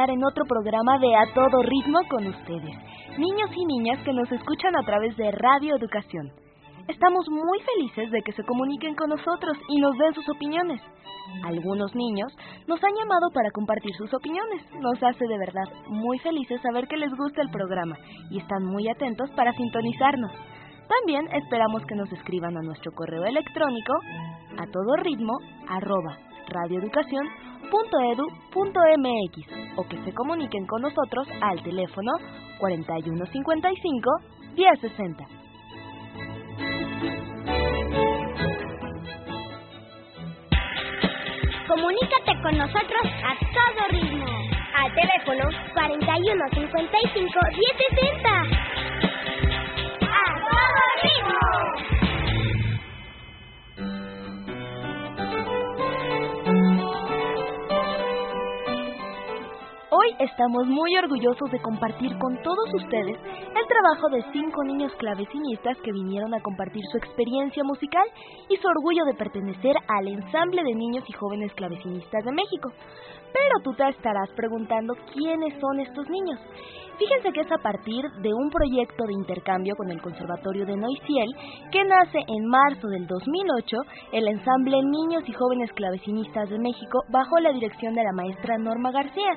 estar en otro programa de A Todo Ritmo con ustedes, niños y niñas que nos escuchan a través de Radio Educación. Estamos muy felices de que se comuniquen con nosotros y nos den sus opiniones. Algunos niños nos han llamado para compartir sus opiniones. Nos hace de verdad muy felices saber que les gusta el programa y están muy atentos para sintonizarnos. También esperamos que nos escriban a nuestro correo electrónico a todo ritmo arroba radioeducación.edu.mx o que se comuniquen con nosotros al teléfono 4155 1060. Comunícate con nosotros a todo ritmo. Al teléfono 4155 1060. Hoy estamos muy orgullosos de compartir con todos ustedes el trabajo de cinco niños clavecinistas que vinieron a compartir su experiencia musical y su orgullo de pertenecer al ensamble de niños y jóvenes clavecinistas de México. Pero tú te estarás preguntando quiénes son estos niños. Fíjense que es a partir de un proyecto de intercambio con el Conservatorio de Noisiel que nace en marzo del 2008 el ensamble Niños y Jóvenes Clavecinistas de México bajo la dirección de la maestra Norma García.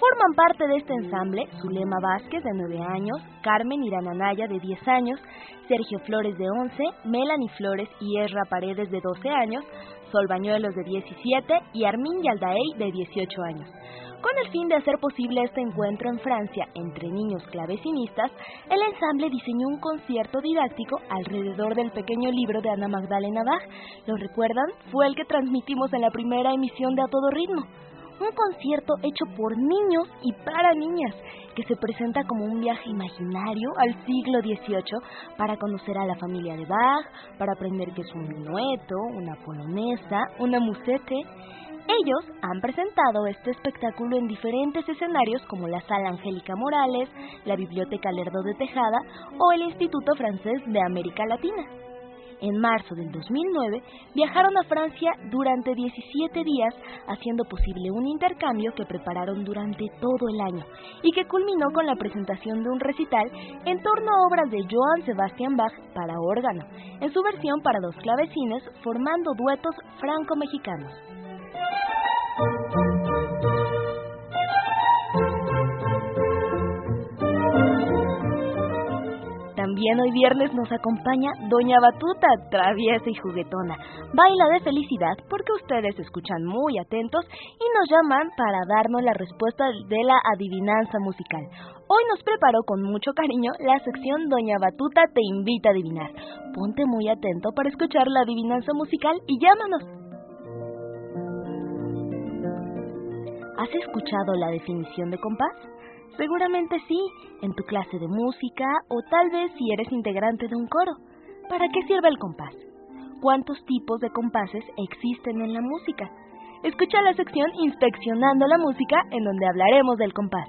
Forman parte de este ensamble Zulema Vázquez, de 9 años, Carmen Irananaya, de 10 años, Sergio Flores, de 11, Melanie Flores y Ezra Paredes, de 12 años, Sol Bañuelos, de 17 y Armin Yaldaey, de 18 años. Con el fin de hacer posible este encuentro en Francia entre niños clavecinistas, el ensamble diseñó un concierto didáctico alrededor del pequeño libro de Ana Magdalena Bach. ¿Lo recuerdan? Fue el que transmitimos en la primera emisión de A Todo Ritmo un concierto hecho por niños y para niñas, que se presenta como un viaje imaginario al siglo XVIII para conocer a la familia de Bach, para aprender qué es un minueto, una polonesa, una musete. Ellos han presentado este espectáculo en diferentes escenarios como la Sala Angélica Morales, la Biblioteca Lerdo de Tejada o el Instituto Francés de América Latina. En marzo del 2009 viajaron a Francia durante 17 días, haciendo posible un intercambio que prepararon durante todo el año y que culminó con la presentación de un recital en torno a obras de Johann Sebastian Bach para órgano, en su versión para dos clavecines, formando duetos franco-mexicanos. También hoy viernes nos acompaña Doña Batuta, traviesa y juguetona. Baila de felicidad porque ustedes escuchan muy atentos y nos llaman para darnos la respuesta de la adivinanza musical. Hoy nos preparó con mucho cariño la sección Doña Batuta te invita a adivinar. Ponte muy atento para escuchar la adivinanza musical y llámanos. ¿Has escuchado la definición de compás? Seguramente sí, en tu clase de música o tal vez si eres integrante de un coro. ¿Para qué sirve el compás? ¿Cuántos tipos de compases existen en la música? Escucha la sección Inspeccionando la Música en donde hablaremos del compás.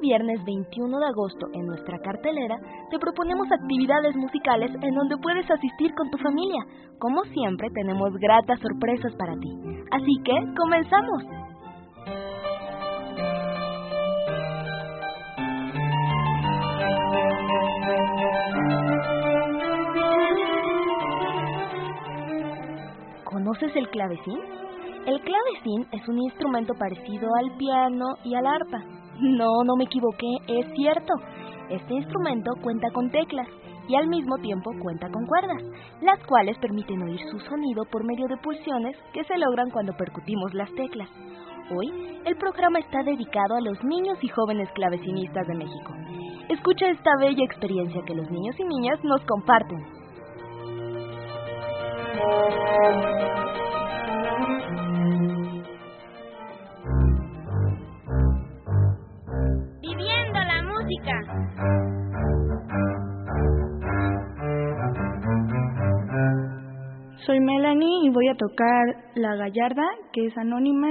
Viernes 21 de agosto en nuestra cartelera te proponemos actividades musicales en donde puedes asistir con tu familia. Como siempre tenemos gratas sorpresas para ti. Así que comenzamos. ¿Conoces el clavecín? El clavecín es un instrumento parecido al piano y al arpa. No, no me equivoqué, es cierto. Este instrumento cuenta con teclas y al mismo tiempo cuenta con cuerdas, las cuales permiten oír su sonido por medio de pulsiones que se logran cuando percutimos las teclas. Hoy, el programa está dedicado a los niños y jóvenes clavecinistas de México. escucha esta bella experiencia que los niños y niñas nos comparten. Soy Melanie y voy a tocar La Gallarda, que es anónima.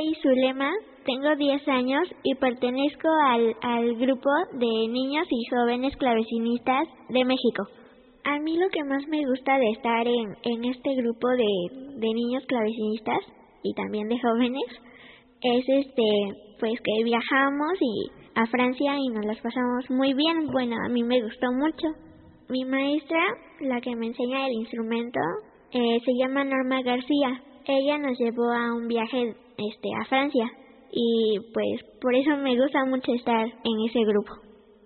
Soy Zulema, tengo 10 años y pertenezco al, al grupo de niños y jóvenes clavecinistas de México. A mí lo que más me gusta de estar en, en este grupo de, de niños clavecinistas y también de jóvenes es este pues que viajamos y a Francia y nos las pasamos muy bien. Bueno, a mí me gustó mucho. Mi maestra, la que me enseña el instrumento, eh, se llama Norma García. Ella nos llevó a un viaje este a Francia y pues por eso me gusta mucho estar en ese grupo.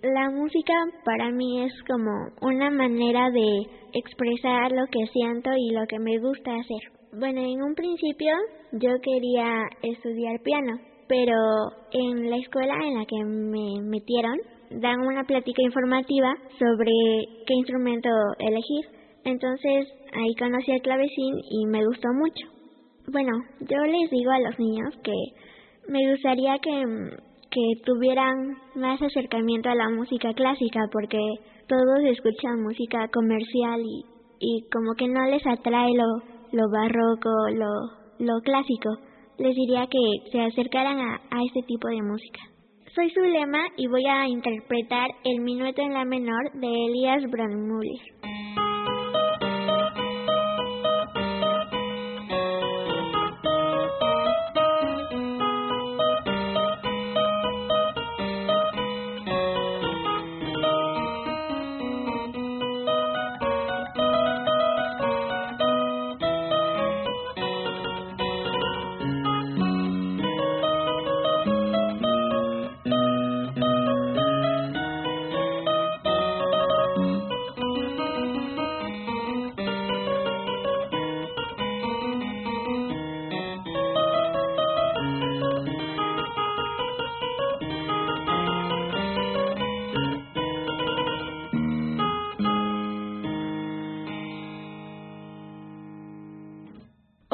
La música para mí es como una manera de expresar lo que siento y lo que me gusta hacer. Bueno, en un principio yo quería estudiar piano, pero en la escuela en la que me metieron dan una plática informativa sobre qué instrumento elegir. Entonces ahí conocí el clavecín y me gustó mucho. Bueno, yo les digo a los niños que me gustaría que, que tuvieran más acercamiento a la música clásica porque todos escuchan música comercial y, y como que no les atrae lo, lo barroco, lo, lo clásico. Les diría que se acercaran a, a este tipo de música. Soy Zulema y voy a interpretar el minueto en la menor de Elias Brandmüller.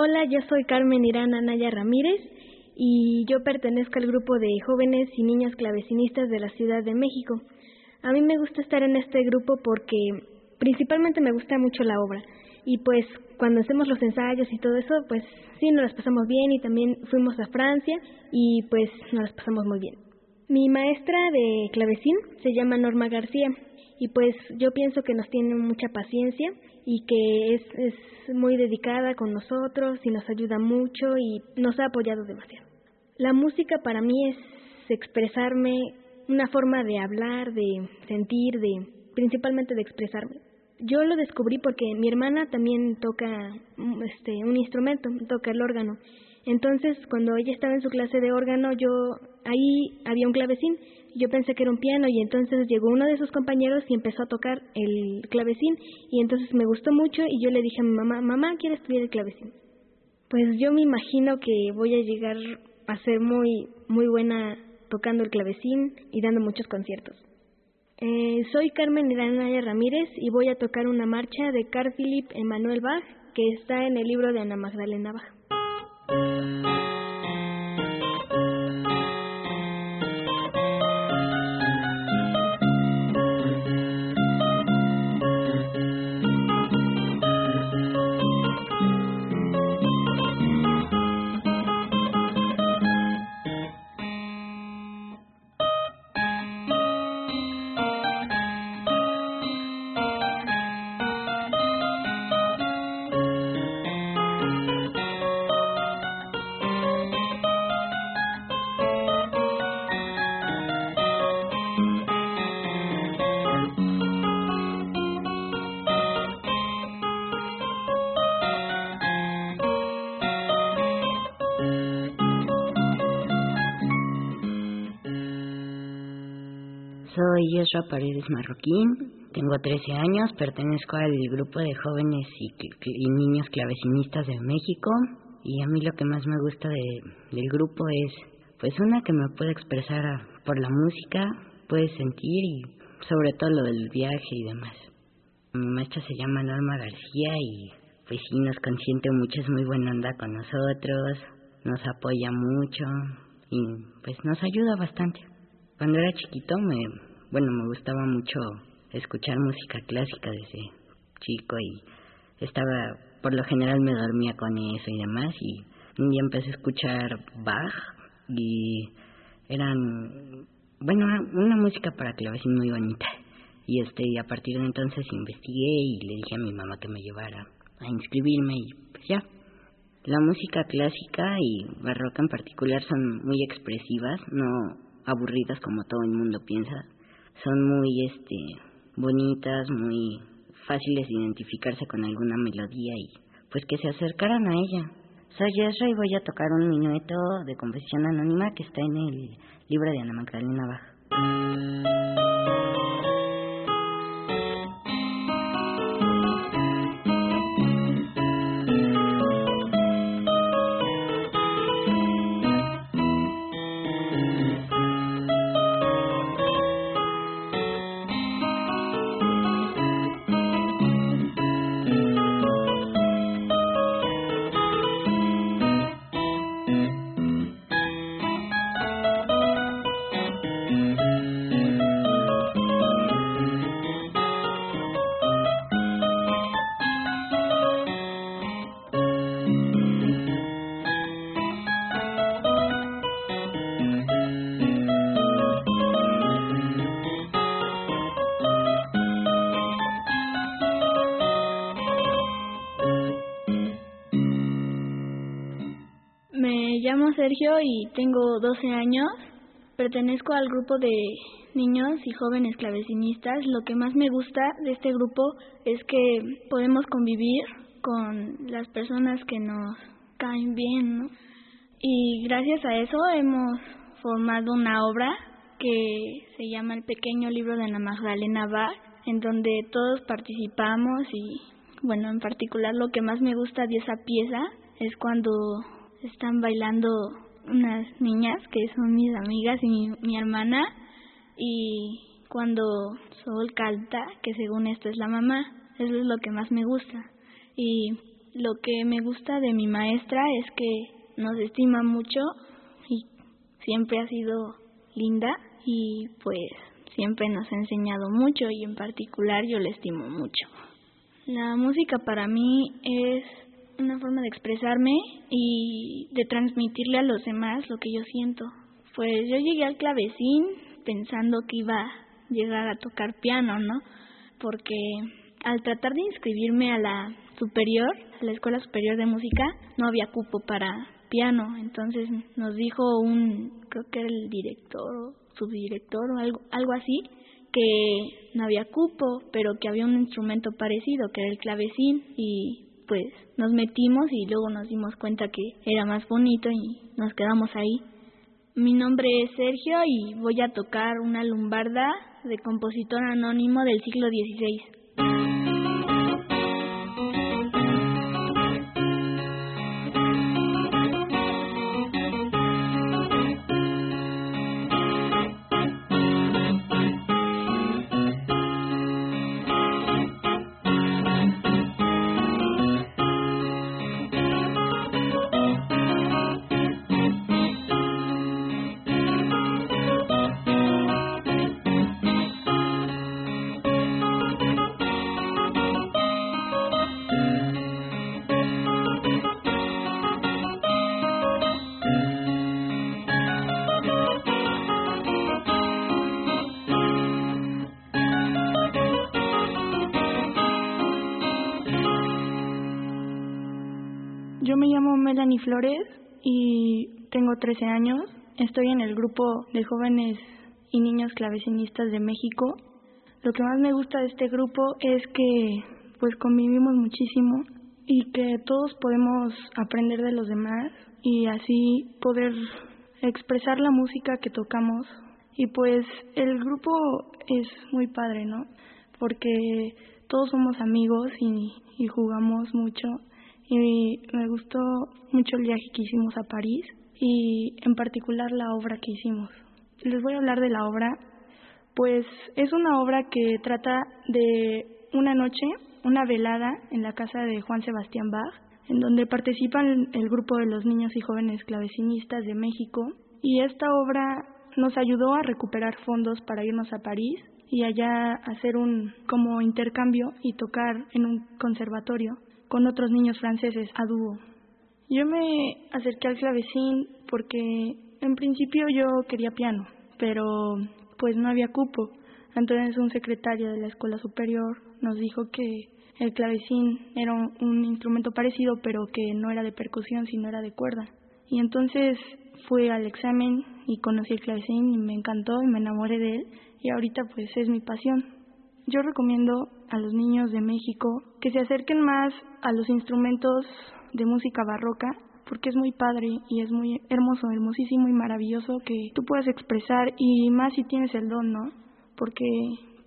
Hola, yo soy Carmen Irán Anaya Ramírez y yo pertenezco al grupo de jóvenes y niños clavecinistas de la Ciudad de México. A mí me gusta estar en este grupo porque principalmente me gusta mucho la obra y pues cuando hacemos los ensayos y todo eso, pues sí, nos las pasamos bien y también fuimos a Francia y pues nos las pasamos muy bien. Mi maestra de clavecín se llama Norma García y pues yo pienso que nos tiene mucha paciencia y que es, es muy dedicada con nosotros y nos ayuda mucho y nos ha apoyado demasiado. La música para mí es expresarme, una forma de hablar, de sentir, de principalmente de expresarme. Yo lo descubrí porque mi hermana también toca este un instrumento, toca el órgano. Entonces, cuando ella estaba en su clase de órgano, yo ahí había un clavecín yo pensé que era un piano y entonces llegó uno de sus compañeros y empezó a tocar el clavecín y entonces me gustó mucho y yo le dije a mi mamá, mamá, quiero estudiar el clavecín. Pues yo me imagino que voy a llegar a ser muy, muy buena tocando el clavecín y dando muchos conciertos. Eh, soy Carmen Iranaya Ramírez y voy a tocar una marcha de Carl Philipp Emanuel Bach que está en el libro de Ana Magdalena Bach. Soy Yesra Paredes Marroquín, tengo 13 años, pertenezco al grupo de jóvenes y, niños clavecinistas de México y a mí lo que más me gusta de, del grupo es pues una que me puede expresar por la música, puede sentir y sobre todo lo del viaje y demás. Mi maestra se llama Norma García y pues sí nos consiente mucho, es muy buena onda con nosotros, nos apoya mucho y pues nos ayuda bastante. Cuando era chiquito me, bueno, me gustaba mucho escuchar música clásica desde chico y estaba, por lo general me dormía con eso y demás y un día empecé a escuchar Bach y eran, bueno, una música para clavecín muy bonita. Y este, y a partir de entonces investigué y le dije a mi mamá que me llevara a inscribirme y pues ya. La música clásica y barroca en particular son muy expresivas, no aburridas como todo el mundo piensa. Son muy este bonitas, muy fáciles de identificarse con alguna melodía y pues que se acercaran a ella. Soy Ezra y voy a tocar un minueto de composición anónima que está en el libro de Ana Magdalena Sergio y tengo 12 años. Pertenezco al grupo de niños y jóvenes clavecinistas. Lo que más me gusta de este grupo es que podemos convivir con las personas que nos caen bien, Y gracias a eso hemos formado una obra que se llama El pequeño libro de Ana Magdalena Bach, en donde todos participamos y, bueno, en particular lo que más me gusta de esa pieza es cuando están bailando unas niñas que son mis amigas y mi, hermana y cuando Sol canta, que según esto es la mamá, eso es lo que más me gusta. Y lo que me gusta de mi maestra es que nos estima mucho y siempre ha sido linda y pues siempre nos ha enseñado mucho y en particular yo le estimo mucho. La música para mí es una forma de expresarme y de transmitirle a los demás lo que yo siento. Pues yo llegué al clavecín pensando que iba a llegar a tocar piano, ¿no? Porque al tratar de inscribirme a la superior, a la Escuela Superior de Música, no había cupo para piano. Entonces nos dijo un, creo que era el director o subdirector o algo, algo así, que no había cupo, pero que había un instrumento parecido, que era el clavecín, y pues nos metimos y luego nos dimos cuenta que era más bonito y nos quedamos ahí. Mi nombre es Sergio y voy a tocar una lumbarda de compositor anónimo del siglo XVI. Melanie Flores y tengo 13 años. Estoy en el grupo de jóvenes y niños clavecinistas de México. Lo que más me gusta de este grupo es que pues convivimos muchísimo y que todos podemos aprender de los demás y así poder expresar la música que tocamos Y pues el grupo es muy padre, ¿no? Porque todos somos amigos y, y jugamos mucho. Y me gustó mucho el viaje que hicimos a París y en particular la obra que hicimos. Les voy a hablar de la obra, pues es una obra que trata de una noche, una velada en la casa de Juan Sebastián Bach, en donde participan el grupo de los niños y jóvenes clavecinistas de México. Y esta obra nos ayudó a recuperar fondos para irnos a París y allá hacer un como intercambio y tocar en un conservatorio con otros niños franceses a dúo. Yo me acerqué al clavecín porque en principio yo quería piano, pero pues no había cupo. Entonces un secretario de la escuela superior nos dijo que el clavecín era un, instrumento parecido, pero que no era de percusión, sino era de cuerda. Y entonces fui al examen y conocí el clavecín y me encantó y me enamoré de él y ahorita pues es mi pasión. Yo recomiendo a los niños de México que se acerquen más a los instrumentos de música barroca porque es muy padre y es muy hermoso, hermosísimo y maravilloso que tú puedas expresar y más si tienes el don, ¿no? Porque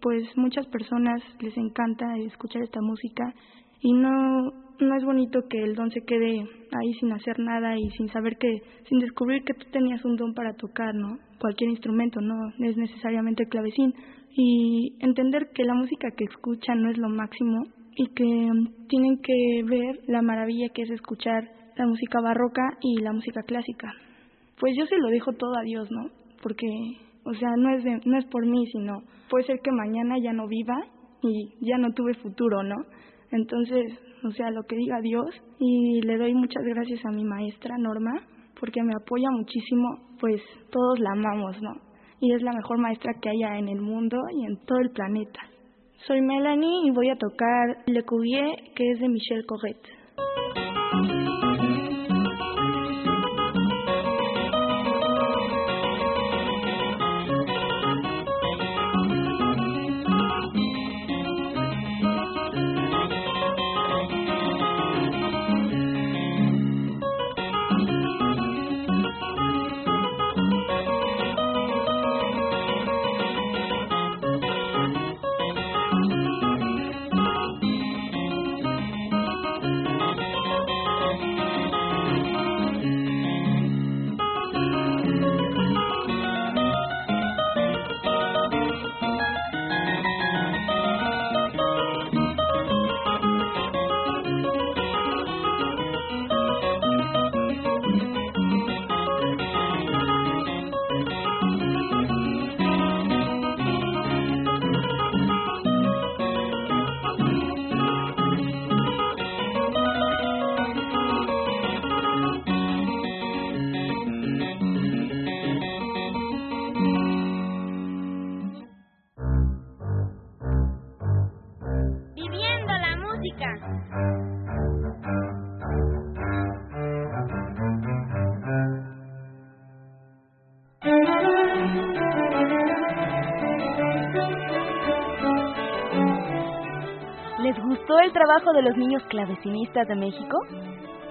pues muchas personas les encanta escuchar esta música y no no es bonito que el don se quede ahí sin hacer nada y sin saber que sin descubrir que tú tenías un don para tocar, ¿no? Cualquier instrumento, no es necesariamente el clavecín y entender que la música que escuchan no es lo máximo y que tienen que ver la maravilla que es escuchar la música barroca y la música clásica. Pues yo se lo dejo todo a Dios, ¿no? Porque, o sea, no es, de, no es por mí, sino puede ser que mañana ya no viva y ya no tuve futuro, ¿no? Entonces, o sea, lo que diga Dios y le doy muchas gracias a mi maestra Norma porque me apoya muchísimo, pues todos la amamos, ¿no? Y es la mejor maestra que haya en el mundo y en todo el planeta. Soy Melanie y voy a tocar Le Cuvier, que es de Michel Corrette. Trabajo de los niños clavecinistas de México?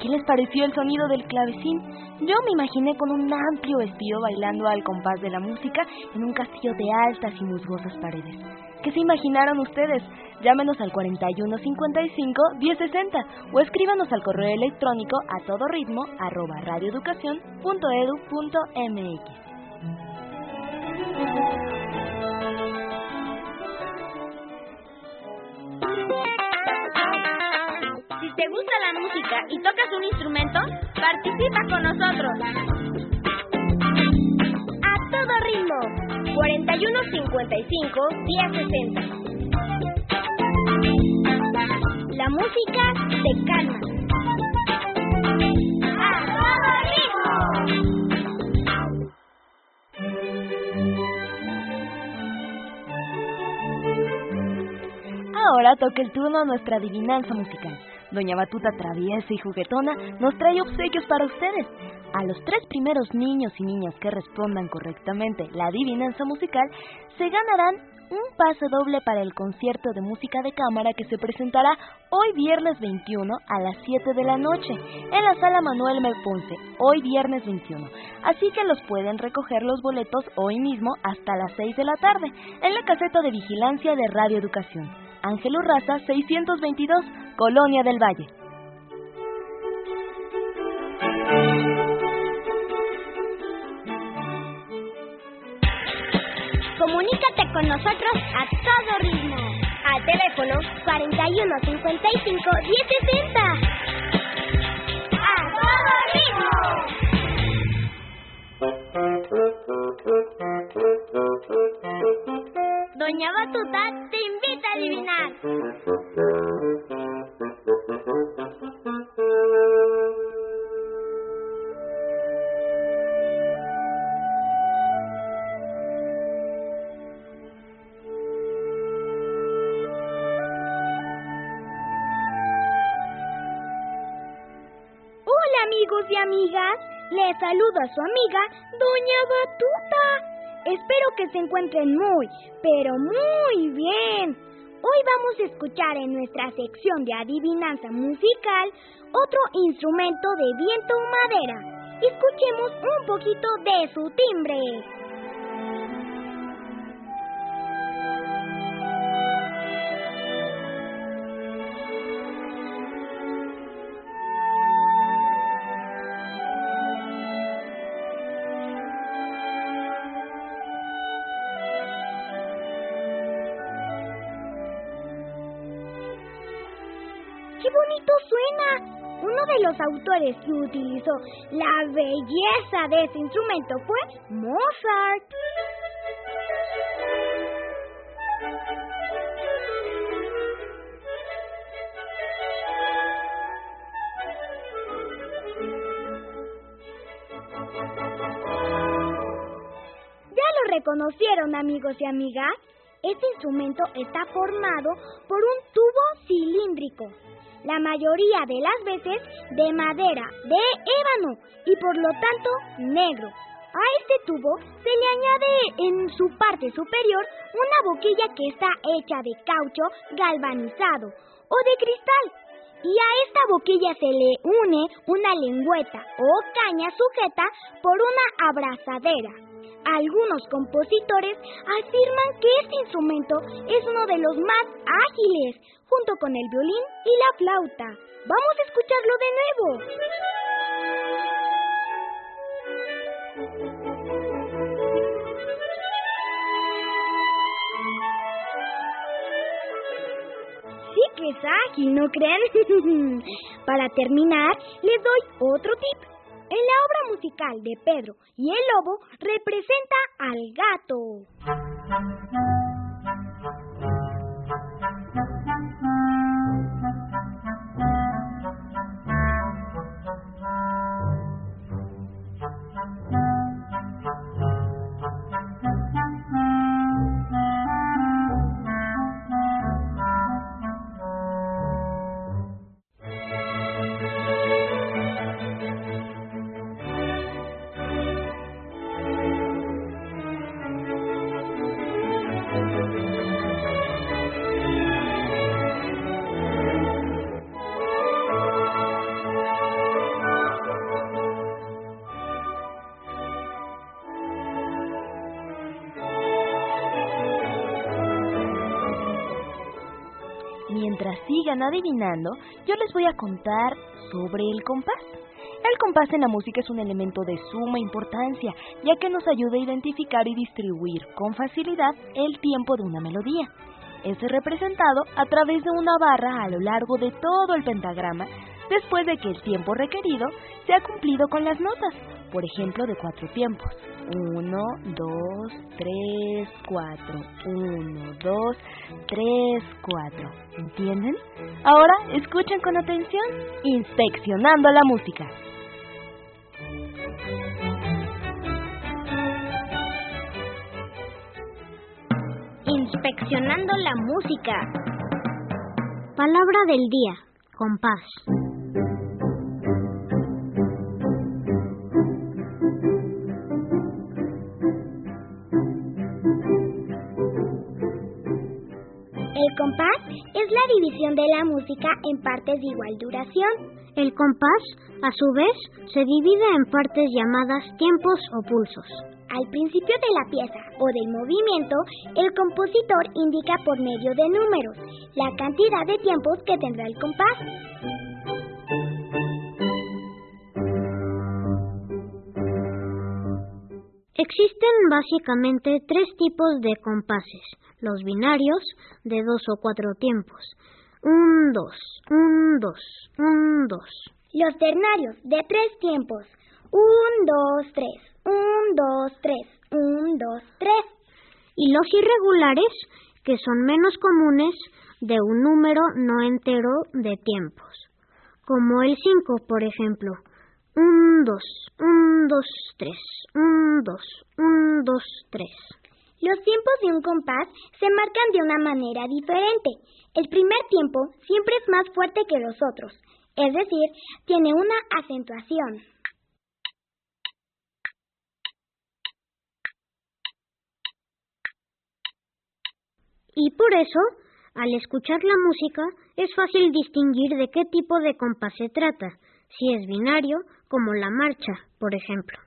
¿Qué les pareció el sonido del clavecín? Yo me imaginé con un amplio vestido bailando al compás de la música en un castillo de altas y musgosas paredes. ¿Qué se imaginaron ustedes? Llámenos al 4155 1060 o escríbanos al correo electrónico a todo ritmo arroba radioeducación.edu.mx. te gusta la música y tocas un instrumento, participa con nosotros. A todo ritmo. 4155 1060. La música te calma. A todo ritmo. Ahora toca el turno a nuestra adivinanza musical. Doña Batuta traviesa y juguetona nos trae obsequios para ustedes. A los tres primeros niños y niñas que respondan correctamente la adivinanza musical se ganarán un pase doble para el concierto de música de cámara que se presentará hoy viernes 21 a las 7 de la noche en la sala Manuel M. Ponce, hoy viernes 21. Así que los pueden recoger los boletos hoy mismo hasta las 6 de la tarde en la caseta de vigilancia de Radio Educación. Ángel Urraza 622, Colonia del Valle. Comunícate con nosotros a todo ritmo. Al teléfono 41 55 1060. ¡A todo ritmo! Doña Batuta te invita a adivinar. Hola amigos y amigas, les saludo a su amiga Doña Batuta. Espero que se encuentren muy, pero muy bien. Hoy vamos a escuchar en nuestra sección de adivinanza musical otro instrumento de viento o madera. Escuchemos un poquito de su timbre. Los autores que utilizó la belleza de este instrumento fue Mozart. ¿Ya lo reconocieron amigos y amigas? Este instrumento está formado por un tubo cilíndrico, la mayoría de las veces de madera de ébano y por lo tanto negro. A este tubo se le añade en su parte superior una boquilla que está hecha de caucho galvanizado o de cristal. Y a esta boquilla se le une una lengüeta o caña sujeta por una abrazadera. Algunos compositores afirman que este instrumento es uno de los más ágiles, junto con el violín y la flauta. Vamos a escucharlo de nuevo. Sí que es ágil, ¿no creen? Para terminar, les doy otro tip. En la musical de Pedro y el Lobo representa al gato. Mientras sigan adivinando, yo les voy a contar sobre el compás. El compás en la música es un elemento de suma importancia, ya que nos ayuda a identificar y distribuir con facilidad el tiempo de una melodía. Es representado a través de una barra a lo largo de todo el pentagrama, después de que el tiempo requerido se ha cumplido con las notas, por ejemplo, de cuatro tiempos. Uno, dos, tres, cuatro. Uno, dos, tres, cuatro. ¿Entienden? Ahora escuchen con atención, inspeccionando la música. Inspeccionando la música. Palabra del día. Compás. El compás es la división de la música en partes de igual duración. El compás, a su vez, se divide en partes llamadas tiempos o pulsos. Al principio de la pieza o del movimiento, el compositor indica por medio de números la cantidad de tiempos que tendrá el compás. Existen básicamente tres tipos de compases. Los binarios, de dos o cuatro tiempos. Un, dos, un, dos, un, dos. Los ternarios, de tres tiempos. Un, dos, tres, un, dos, tres, un, dos, tres. Y los irregulares, que son menos comunes, de un número no entero de tiempos. Como el 5, por ejemplo. Un, dos, un, dos, tres, un, dos, un, dos, tres. Los tiempos de un compás se marcan de una manera diferente. El primer tiempo siempre es más fuerte que los otros, es decir, tiene una acentuación. Y por eso, al escuchar la música, es fácil distinguir de qué tipo de compás se trata, si es binario, como la marcha, por ejemplo.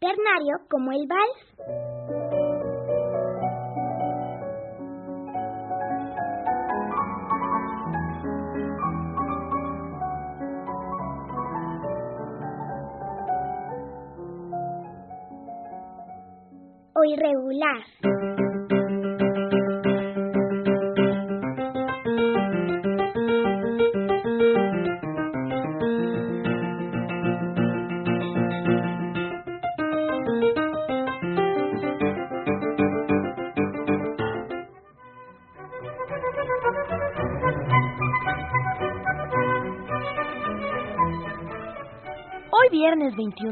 Ternario como el vals. Irregular.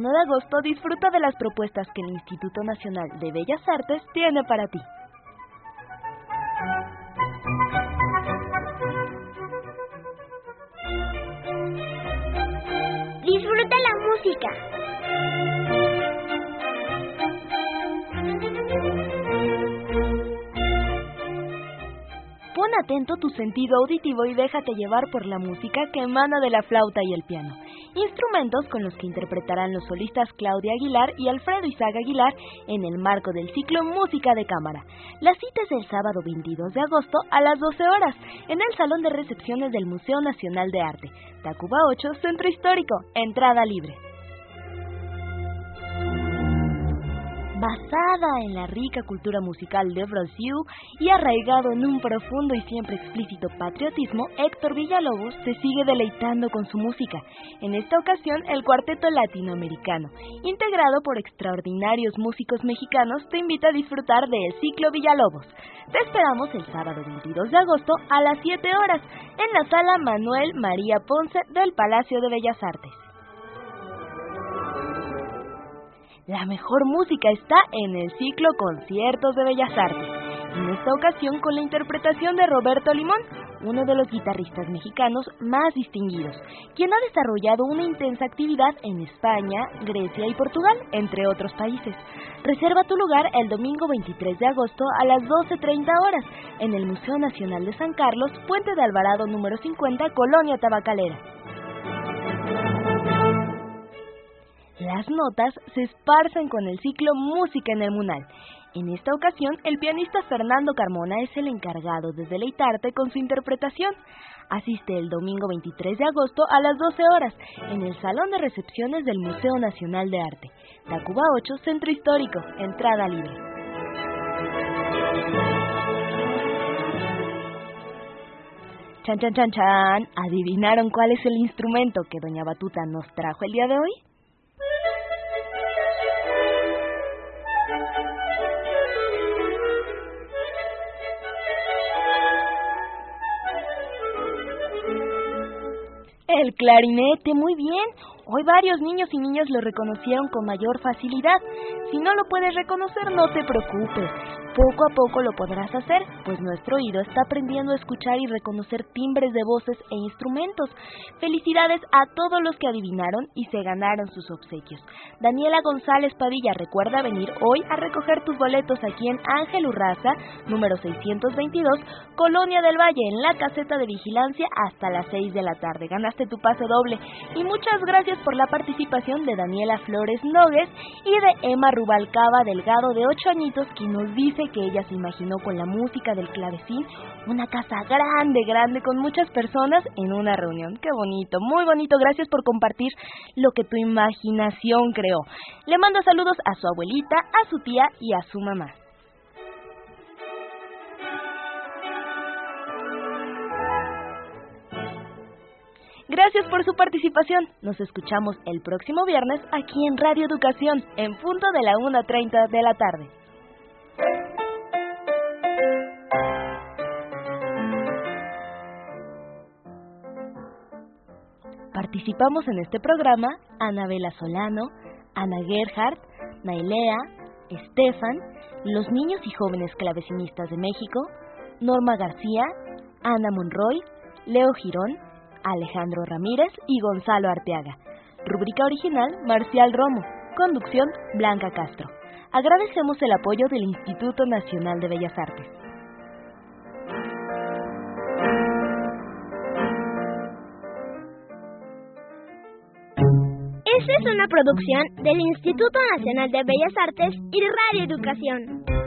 1 de agosto disfruta de las propuestas que el Instituto Nacional de Bellas Artes tiene para ti. Disfruta la música. Pon atento tu sentido auditivo y déjate llevar por la música que emana de la flauta y el piano instrumentos con los que interpretarán los solistas Claudia Aguilar y Alfredo Izaga Aguilar en el marco del ciclo Música de Cámara. La cita es el sábado 22 de agosto a las 12 horas en el Salón de Recepciones del Museo Nacional de Arte, Tacuba 8, Centro Histórico, entrada libre. Basada en la rica cultura musical de Brasil y arraigado en un profundo y siempre explícito patriotismo, Héctor Villalobos se sigue deleitando con su música. En esta ocasión, el cuarteto latinoamericano, integrado por extraordinarios músicos mexicanos, te invita a disfrutar del ciclo Villalobos. Te esperamos el sábado 22 de agosto a las 7 horas en la sala Manuel María Ponce del Palacio de Bellas Artes. La mejor música está en el ciclo Conciertos de Bellas Artes, en esta ocasión con la interpretación de Roberto Limón, uno de los guitarristas mexicanos más distinguidos, quien ha desarrollado una intensa actividad en España, Grecia y Portugal, entre otros países. Reserva tu lugar el domingo 23 de agosto a las 12.30 horas en el Museo Nacional de San Carlos, Puente de Alvarado número 50, Colonia Tabacalera. Las notas se esparcen con el ciclo Música en el Munal. En esta ocasión, el pianista Fernando Carmona es el encargado de deleitarte con su interpretación. Asiste el domingo 23 de agosto a las 12 horas en el Salón de Recepciones del Museo Nacional de Arte, Tacuba 8, Centro Histórico, entrada libre. Chan, chan, chan, chan. ¿Adivinaron cuál es el instrumento que Doña Batuta nos trajo el día de hoy? El clarinete, muy bien. Hoy varios niños y niñas lo reconocieron con mayor facilidad. Si no lo puedes reconocer, no te preocupes. Poco a poco lo podrás hacer, pues nuestro oído está aprendiendo a escuchar y reconocer timbres de voces e instrumentos. Felicidades a todos los que adivinaron y se ganaron sus obsequios. Daniela González Padilla recuerda venir hoy a recoger tus boletos aquí en Ángel Urraza, número 622, Colonia del Valle, en la caseta de vigilancia hasta las 6 de la tarde. Ganaste tu pase doble. Y muchas gracias por la participación de Daniela Flores Nogues y de Emma Rubalcaba Delgado de 8 añitos, que nos dice que ella se imaginó con la música del clavecín una casa grande, grande, con muchas personas en una reunión. Qué bonito, muy bonito. Gracias por compartir lo que tu imaginación creó. Le mando saludos a su abuelita, a su tía y a su mamá. Gracias por su participación. Nos escuchamos el próximo viernes aquí en Radio Educación, en punto de la 1.30 de la tarde. Participamos en este programa Anabela Solano, Ana Gerhardt, Nailea, Estefan, los niños y jóvenes clavecinistas de México, Norma García, Ana Monroy, Leo Girón, Alejandro Ramírez y Gonzalo Arteaga. Rúbrica original Marcial Romo. Conducción Blanca Castro. Agradecemos el apoyo del Instituto Nacional de Bellas Artes. Esta es una producción del Instituto Nacional de Bellas Artes y Radio Educación.